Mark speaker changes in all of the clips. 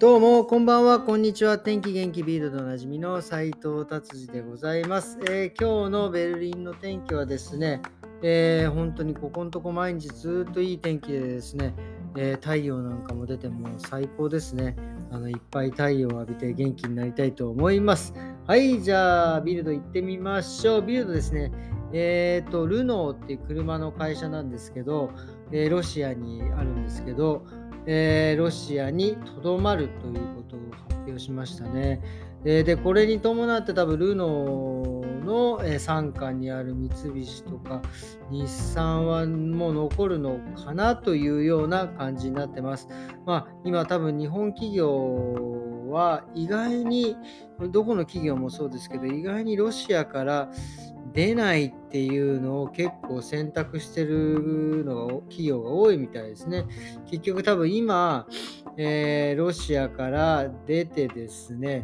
Speaker 1: どうも、こんばんは、こんにちは。天気元気ビールドでおなじみの斉藤達治でございます、えー、今日のベルリンの天気はですね、えー、本当にここのとこ毎日ずっといい天気でですね、えー、太陽なんかも出ても最高ですね。あのいっぱい太陽を浴びて元気になりたいと思います。はい、じゃあビルド行ってみましょう。ビルドですね、えっ、ー、と、ルノーっていう車の会社なんですけど、えロシアにあるんですけど、えロシアにとどまるということを発表しましたね。で、これに伴って多分ルノーの傘下にある三菱とか日産はもう残るのかなというような感じになってます。まあ、今多分日本企業は意外にどこの企業もそうですけど意外にロシアから出ないっていうのを結構選択してるのが企業が多いみたいですね。結局多分今、えー、ロシアから出てですね、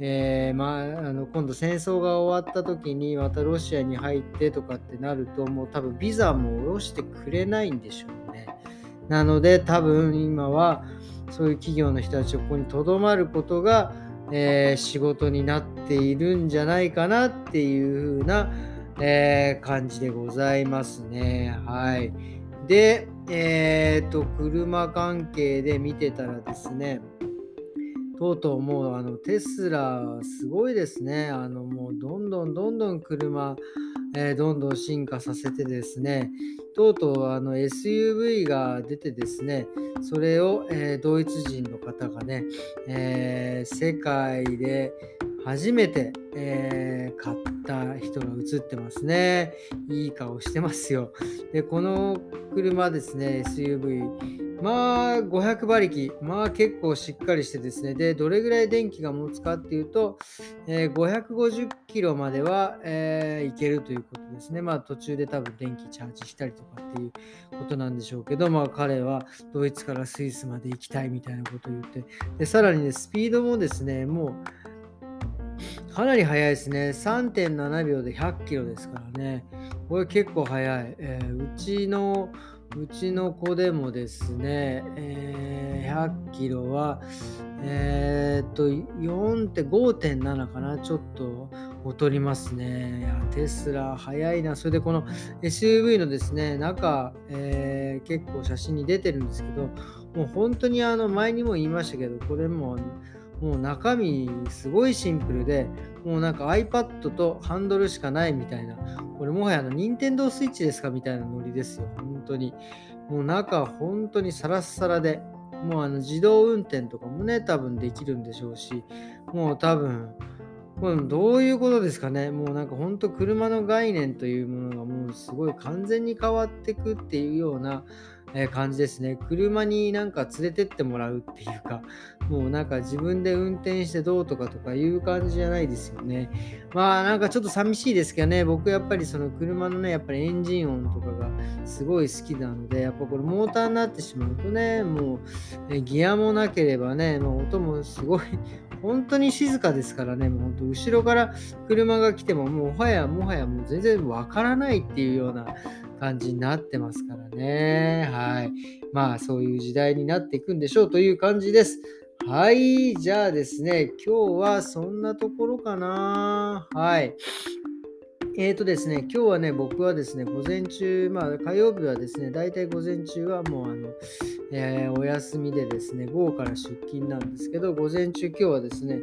Speaker 1: えー、まあ、あの今度戦争が終わった時にまたロシアに入ってとかってなるともう多分ビザも下ろしてくれないんでしょうね。なので多分今はそういう企業の人たちがここにとどまることが、えー、仕事になっているんじゃないかなっていう風な、えー、感じでございますね。はい。で、えっ、と、車関係で見てたらですね、とうとうもうあのテスラすごいですね。あのもうどんどんどんどん車、えー、どんどん進化させてですね、とうとうあの SUV が出てですね、それを、えー、ドイツ人の方がね、えー、世界で初めて、えー、買った人が映ってますね。いい顔してますよ。で、この車ですね、SUV。まあ、500馬力。まあ、結構しっかりしてですね。で、どれぐらい電気が持つかっていうと、えー、550キロまでは、えー、いけるということですね。まあ、途中で多分電気チャージしたりとかっていうことなんでしょうけど、まあ、彼はドイツからスイスまで行きたいみたいなことを言って、で、さらにね、スピードもですね、もう、かなり速いですね。3.7秒で100キロですからね。これ結構速い。えー、うちのうちの子でもですね、えー、100キロは、えー、っと、4.5.7かな、ちょっと劣りますね。いや、テスラ、早いな。それでこの SUV のですね、中、えー、結構写真に出てるんですけど、もう本当にあの、前にも言いましたけど、これも、もう中身すごいシンプルで、もうなんか iPad とハンドルしかないみたいな、これもはやあの、任天堂 switch ですかみたいなノリですよ。本当に。もう中本当にサラッサラで、もうあの自動運転とかもね、多分できるんでしょうし、もう多分、もうどういうことですかね。もうなんか本当車の概念というものがもうすごい完全に変わってくっていうような、え感じですね。車になんか連れてってもらうっていうか、もうなんか自分で運転してどうとかとかいう感じじゃないですよね。まあなんかちょっと寂しいですけどね、僕やっぱりその車のね、やっぱりエンジン音とかがすごい好きなので、やっぱこれモーターになってしまうとね、もうギアもなければね、もう音もすごい 本当に静かですからね、もう本当後ろから車が来てももうはやもはやもう全然わからないっていうような感じになってますからね。は。いまあそういう時代になっていくんでしょうという感じです。はい。じゃあですね、今日はそんなところかな。はい。えーとですね、今日はね、僕はですね、午前中、まあ火曜日はですね、大体午前中はもうあの、えー、お休みでですね、午後から出勤なんですけど、午前中今日はですね、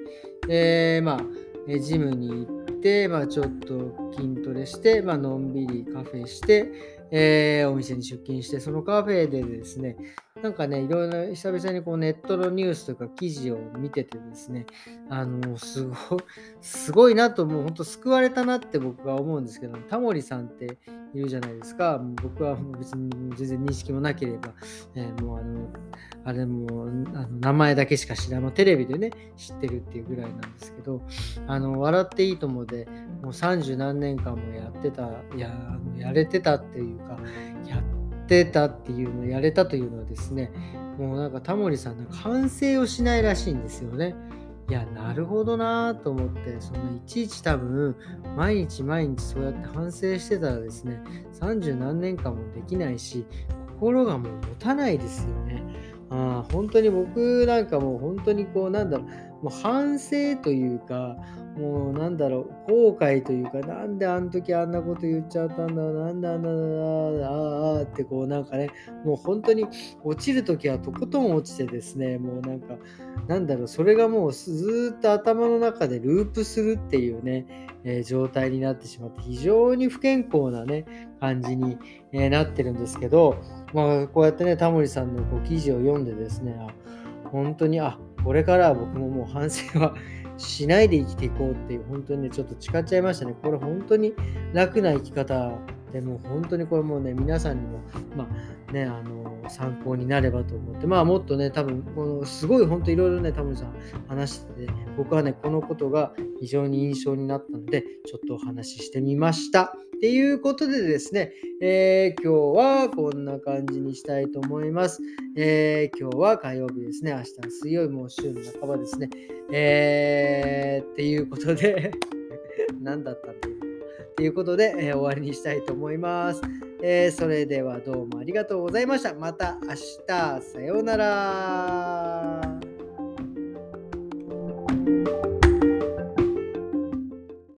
Speaker 1: えー、まあ、ジムに行って、まあ、ちょっと筋トレして、まあのんびりカフェして、えー、お店に出勤して、そのカフェでですね、なんかね、いろいろ久々にこうネットのニュースとか記事を見ててですね、あの、すごい、すごいなと、もう本当救われたなって僕は思うんですけど、タモリさんっているじゃないですか。僕は別に全然認識もなければ、えー、もうあの、あれもあの名前だけしか知らない、テレビでね、知ってるっていうぐらいなんですけど、あの、笑っていいともで、もう三十何年間もやってた、や、やれてたっていうか、やってたっていうのやれたというのはですね、もうなんかタモリさんなんか反省をしないらしいんですよね。いや、なるほどなと思って、そんないちいち多分、毎日毎日そうやって反省してたらですね、三十何年間もできないし、心がもう持たないですよね。あ本当に僕なんかもう本当にこうなんだろうもう反省というかもうなんだろう後悔というかなんであの時あんなこと言っちゃったんだなんであんなだああってこうなんかねもう本当に落ちる時はとことん落ちてですねもうなんかなんだろうそれがもうずっと頭の中でループするっていうね、えー、状態になってしまって非常に不健康なね感じに、えー、なってるんですけどまあこうやってねタモリさんのこう記事を読んでですね本当にあこれからは僕ももう反省はしないで生きていこうっていう、本当にね、ちょっと誓っちゃいましたね。これ本当に楽な生き方でも本当にこれもね、皆さんにも、まあね、あの、参考になればと思って、まあもっとね、多分、このすごい本当いろいろね、タモリさん話してて、僕はね、このことが非常に印象になったので、ちょっとお話ししてみました。っていうことでですね、えー、今日はこんな感じにしたいと思います。えー、今日は火曜日ですね。明日は水曜日も週の半ばですね。えー、っていうことで 何だったんだ？ということで、えー、終わりにしたいと思います、えー、それではどうもありがとうございました。また明日、さようなら。